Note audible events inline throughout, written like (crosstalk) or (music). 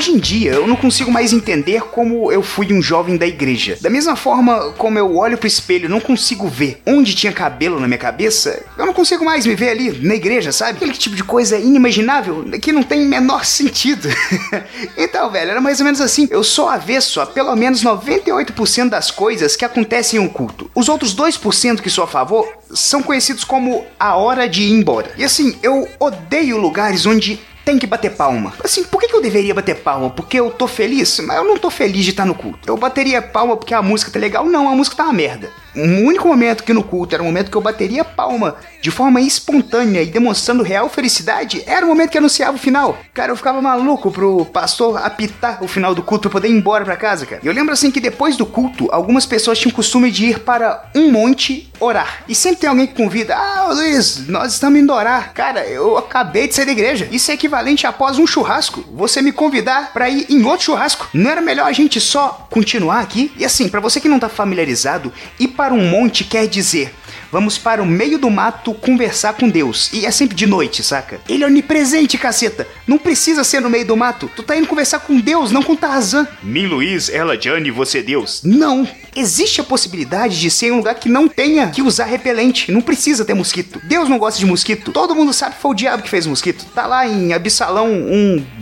Hoje em dia eu não consigo mais entender como eu fui um jovem da igreja. Da mesma forma como eu olho pro espelho não consigo ver onde tinha cabelo na minha cabeça, eu não consigo mais me ver ali na igreja, sabe? Aquele tipo de coisa inimaginável que não tem menor sentido. (laughs) então, velho, era mais ou menos assim. Eu sou avesso a pelo menos 98% das coisas que acontecem em um culto. Os outros 2% que sou a favor são conhecidos como a hora de ir embora. E assim, eu odeio lugares onde tem que bater palma. Assim, por que, que eu deveria bater palma? Porque eu tô feliz? Mas eu não tô feliz de estar no culto. Eu bateria palma porque a música tá legal? Não, a música tá uma merda. O único momento que no culto era o momento que eu bateria palma de forma espontânea e demonstrando real felicidade era o momento que anunciava o final. Cara, eu ficava maluco pro pastor apitar o final do culto pra poder ir embora pra casa, cara. E eu lembro assim que depois do culto, algumas pessoas tinham o costume de ir para um monte orar. E sempre tem alguém que convida: Ah, Luiz, nós estamos indo orar. Cara, eu acabei de sair da igreja. Isso é equivalente após um churrasco. Você me convidar pra ir em outro churrasco. Não era melhor a gente só continuar aqui? E assim, pra você que não tá familiarizado, ir para um monte quer dizer. Vamos para o meio do mato conversar com Deus. E é sempre de noite, saca? Ele é onipresente, caceta. Não precisa ser no meio do mato. Tu tá indo conversar com Deus, não com Tarzan. Mim, Luiz, ela, Johnny, você, Deus. Não. Existe a possibilidade de ser em um lugar que não tenha que usar repelente. Não precisa ter mosquito. Deus não gosta de mosquito. Todo mundo sabe que foi o diabo que fez mosquito. Tá lá em Absalão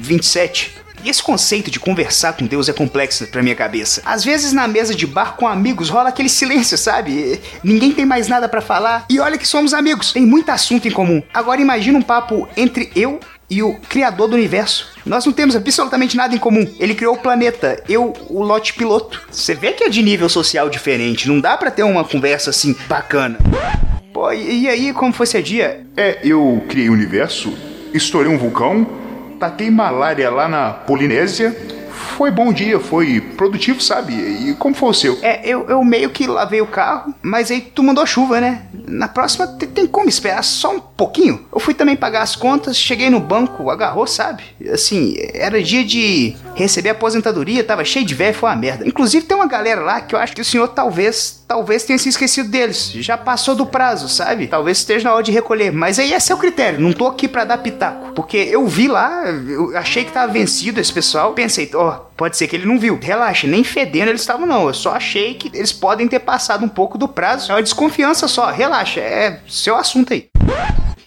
1.27. Esse conceito de conversar com Deus é complexo pra minha cabeça. Às vezes na mesa de bar com amigos rola aquele silêncio, sabe? Ninguém tem mais nada pra falar. E olha que somos amigos, tem muito assunto em comum. Agora imagina um papo entre eu e o criador do universo. Nós não temos absolutamente nada em comum. Ele criou o planeta, eu o lote piloto. Você vê que é de nível social diferente, não dá pra ter uma conversa assim bacana. Pô, e, e aí como foi esse dia? É, eu criei o universo, estourei um vulcão, tatei malária lá na Polinésia. Foi bom dia, foi produtivo, sabe? E como foi o seu? É, eu, eu meio que lavei o carro, mas aí tu mandou chuva, né? Na próxima te- tem como esperar só um pouquinho. Eu fui também pagar as contas, cheguei no banco, agarrou, sabe? Assim, era dia de receber aposentadoria, tava cheio de velho, foi uma merda. Inclusive tem uma galera lá que eu acho que o senhor talvez, talvez tenha se esquecido deles. Já passou do prazo, sabe? Talvez esteja na hora de recolher. Mas aí é seu critério, não tô aqui pra dar pitaco. Porque eu vi lá, eu achei que tava vencido esse pessoal. Pensei, ó, pode ser que ele não viu. Relaxa, nem fedendo eles estavam não. Eu só achei que eles podem ter passado um pouco do prazo. É uma desconfiança só, relaxa, é seu assunto aí.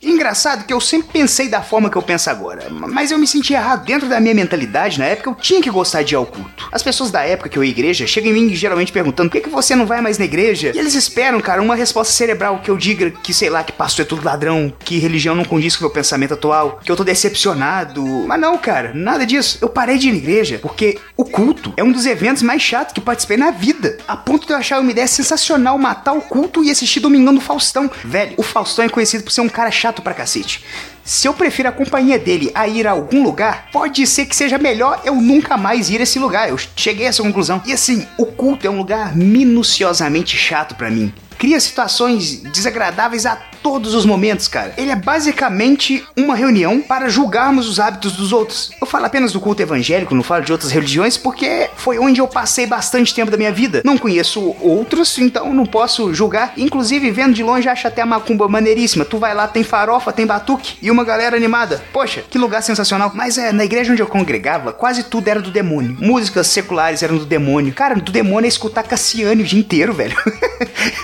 Engraçado que eu sempre pensei da forma que eu penso agora, mas eu me senti errado. Dentro da minha mentalidade, na época, eu tinha que gostar de ir ao culto. As pessoas da época que eu ia à igreja chegam em mim geralmente perguntando por que, que você não vai mais na igreja? E eles esperam, cara, uma resposta cerebral que eu diga que, sei lá, que pastor é tudo ladrão, que religião não condiz com o meu pensamento atual, que eu tô decepcionado. Mas não, cara, nada disso. Eu parei de ir na igreja porque o culto é um dos eventos mais chatos que participei na vida. A ponto de eu achar uma ideia sensacional matar o culto e assistir Domingão do Faustão. Velho, o Faustão é conhecido por ser um cara chato pra cacete. Se eu prefiro a companhia dele a ir a algum lugar, pode ser que seja melhor eu nunca mais ir a esse lugar. Eu cheguei a essa conclusão. E assim, o culto é um lugar minuciosamente chato pra mim. Cria situações desagradáveis a todos os momentos, cara. Ele é basicamente uma reunião para julgarmos os hábitos dos outros. Eu falo apenas do culto evangélico, não falo de outras religiões, porque foi onde eu passei bastante tempo da minha vida. Não conheço outros, então não posso julgar. Inclusive, vendo de longe, acho até a macumba maneiríssima. Tu vai lá, tem farofa, tem batuque e uma galera animada. Poxa, que lugar sensacional. Mas é, na igreja onde eu congregava, quase tudo era do demônio. Músicas seculares eram do demônio. Cara, do demônio é escutar Cassiane o dia inteiro, (laughs) velho.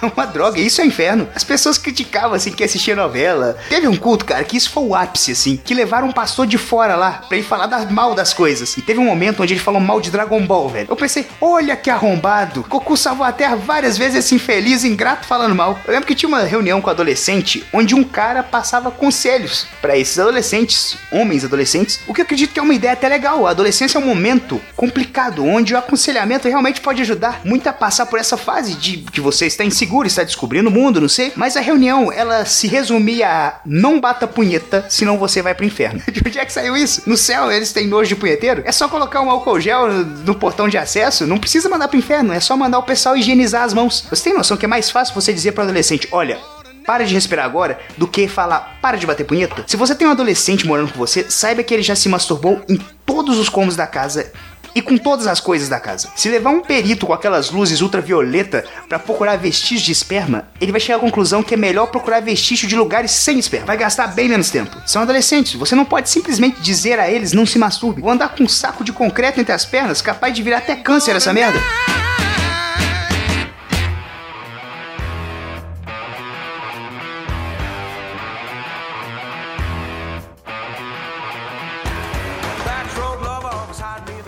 é uma droga, isso é inferno. As pessoas criticavam, assim, que assistia novela. Teve um culto, cara, que isso foi o ápice, assim, que levaram um pastor de fora lá pra ele falar das, mal das coisas. E teve um momento onde ele falou mal de Dragon Ball, velho. Eu pensei, olha que arrombado. Goku salvou a Terra várias vezes, esse infeliz, ingrato, falando mal. Eu lembro que tinha uma reunião com adolescente onde um cara passava conselhos pra esses adolescentes, homens adolescentes, o que eu acredito que é uma ideia até legal. A adolescência é um momento complicado, onde o aconselhamento realmente pode ajudar muito a passar por essa fase de que você está inseguro, está descobrindo o mundo, não sei. Mas a reunião, ela ela se resumia a não bata punheta, senão você vai pro inferno. (laughs) De onde é que saiu isso? No céu eles têm nojo de punheteiro? É só colocar um álcool gel no, no portão de acesso? Não precisa mandar pro inferno, é só mandar o pessoal higienizar as mãos. Você tem noção que é mais fácil você dizer pro adolescente, olha, para de respirar agora do que falar para de bater punheta. Se você tem um adolescente morando com você, saiba que ele já se masturbou em todos os cômodos da casa e com todas as coisas da casa. Se levar um perito com aquelas luzes ultravioleta para procurar vestígios de esperma, ele vai chegar à conclusão que é melhor procurar vestígio de lugares sem esperma. Vai gastar bem menos tempo. São adolescentes, você não pode simplesmente dizer a eles não se masturbe. Vou andar com um saco de concreto entre as pernas, capaz de virar até câncer essa merda.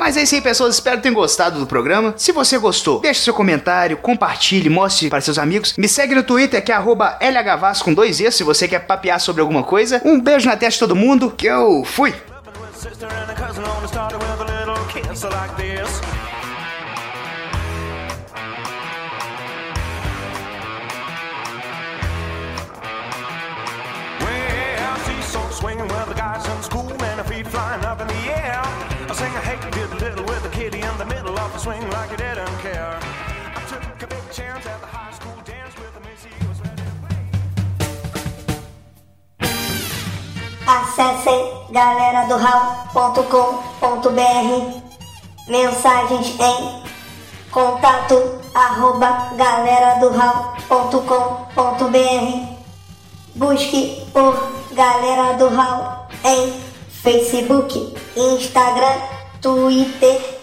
Mas é isso aí, pessoas. Espero que tenham gostado do programa. Se você gostou, deixe seu comentário, compartilhe, mostre para seus amigos. Me segue no Twitter, que é LHVAS com dois E, se você quer papear sobre alguma coisa. Um beijo na testa de todo mundo, que eu fui! Swinging with the guys in school and feet flying up in the air. I sing hey Acessem galera do Mensagens em contato arroba galera do Busque por Galera do Hall em Facebook, Instagram, Twitter